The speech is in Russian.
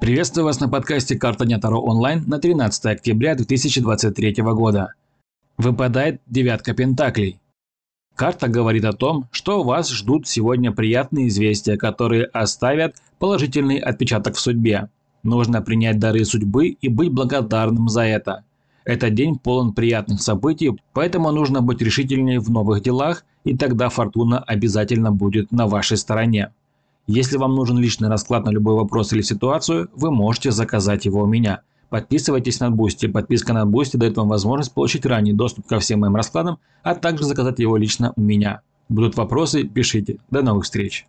Приветствую вас на подкасте «Карта Дня Таро онлайн» на 13 октября 2023 года. Выпадает девятка пентаклей. Карта говорит о том, что вас ждут сегодня приятные известия, которые оставят положительный отпечаток в судьбе. Нужно принять дары судьбы и быть благодарным за это. Этот день полон приятных событий, поэтому нужно быть решительнее в новых делах, и тогда фортуна обязательно будет на вашей стороне. Если вам нужен личный расклад на любой вопрос или ситуацию, вы можете заказать его у меня. Подписывайтесь на Boosty. Подписка на Boosty дает вам возможность получить ранний доступ ко всем моим раскладам, а также заказать его лично у меня. Будут вопросы, пишите. До новых встреч!